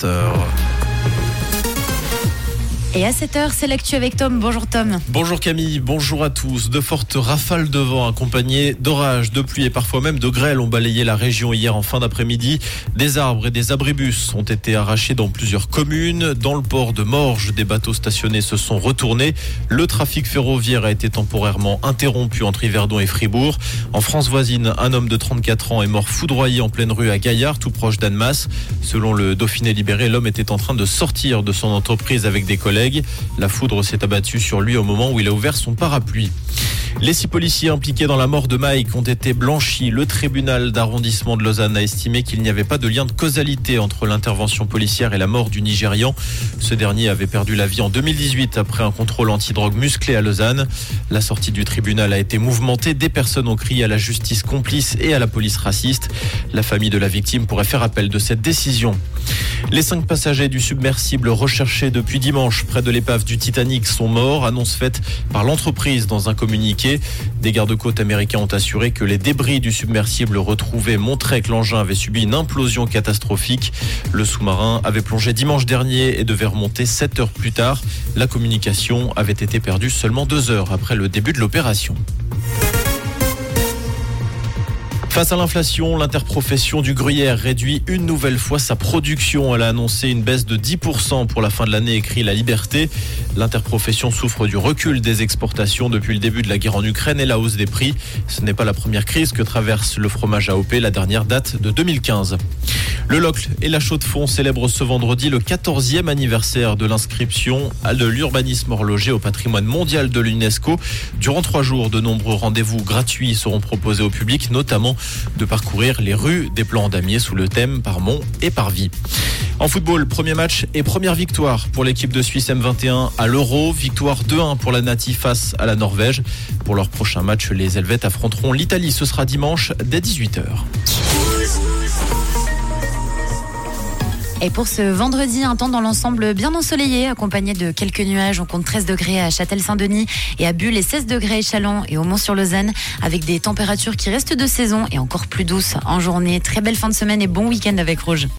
Uh, Et à 7h, c'est l'actu avec Tom. Bonjour Tom. Bonjour Camille, bonjour à tous. De fortes rafales de vent accompagnées d'orages, de pluie et parfois même de grêle ont balayé la région hier en fin d'après-midi. Des arbres et des abribus ont été arrachés dans plusieurs communes. Dans le port de Morges, des bateaux stationnés se sont retournés. Le trafic ferroviaire a été temporairement interrompu entre Yverdon et Fribourg. En France voisine, un homme de 34 ans est mort foudroyé en pleine rue à Gaillard, tout proche d'Annemasse. Selon le Dauphiné libéré, l'homme était en train de sortir de son entreprise avec des collègues. La foudre s'est abattue sur lui au moment où il a ouvert son parapluie. Les six policiers impliqués dans la mort de Mike ont été blanchis. Le tribunal d'arrondissement de Lausanne a estimé qu'il n'y avait pas de lien de causalité entre l'intervention policière et la mort du Nigérian. Ce dernier avait perdu la vie en 2018 après un contrôle antidrogue musclé à Lausanne. La sortie du tribunal a été mouvementée. Des personnes ont crié à la justice complice et à la police raciste. La famille de la victime pourrait faire appel de cette décision. Les cinq passagers du submersible recherchés depuis dimanche près de l'épave du Titanic sont morts, annonce faite par l'entreprise dans un communiqué. Des gardes-côtes américains ont assuré que les débris du submersible retrouvés montraient que l'engin avait subi une implosion catastrophique. Le sous-marin avait plongé dimanche dernier et devait remonter 7 heures plus tard. La communication avait été perdue seulement deux heures après le début de l'opération. Face à l'inflation, l'interprofession du gruyère réduit une nouvelle fois sa production. Elle a annoncé une baisse de 10% pour la fin de l'année, écrit La Liberté. L'interprofession souffre du recul des exportations depuis le début de la guerre en Ukraine et la hausse des prix. Ce n'est pas la première crise que traverse le fromage AOP. La dernière date de 2015. Le Locle et la Chaux-de-Fonds célèbrent ce vendredi le 14e anniversaire de l'inscription de l'urbanisme horloger au patrimoine mondial de l'UNESCO. Durant trois jours, de nombreux rendez-vous gratuits seront proposés au public, notamment de parcourir les rues des plans damier sous le thème par mont et par vie. En football, premier match et première victoire pour l'équipe de Suisse M21 à l'Euro. Victoire 2-1 pour la Nati face à la Norvège. Pour leur prochain match, les Helvètes affronteront l'Italie. Ce sera dimanche dès 18h. Et pour ce vendredi, un temps dans l'ensemble bien ensoleillé, accompagné de quelques nuages. On compte 13 degrés à Châtel-Saint-Denis et à Bulle et 16 degrés à Chalon et au Mont-sur-Lausanne, avec des températures qui restent de saison et encore plus douces en journée. Très belle fin de semaine et bon week-end avec Rouge.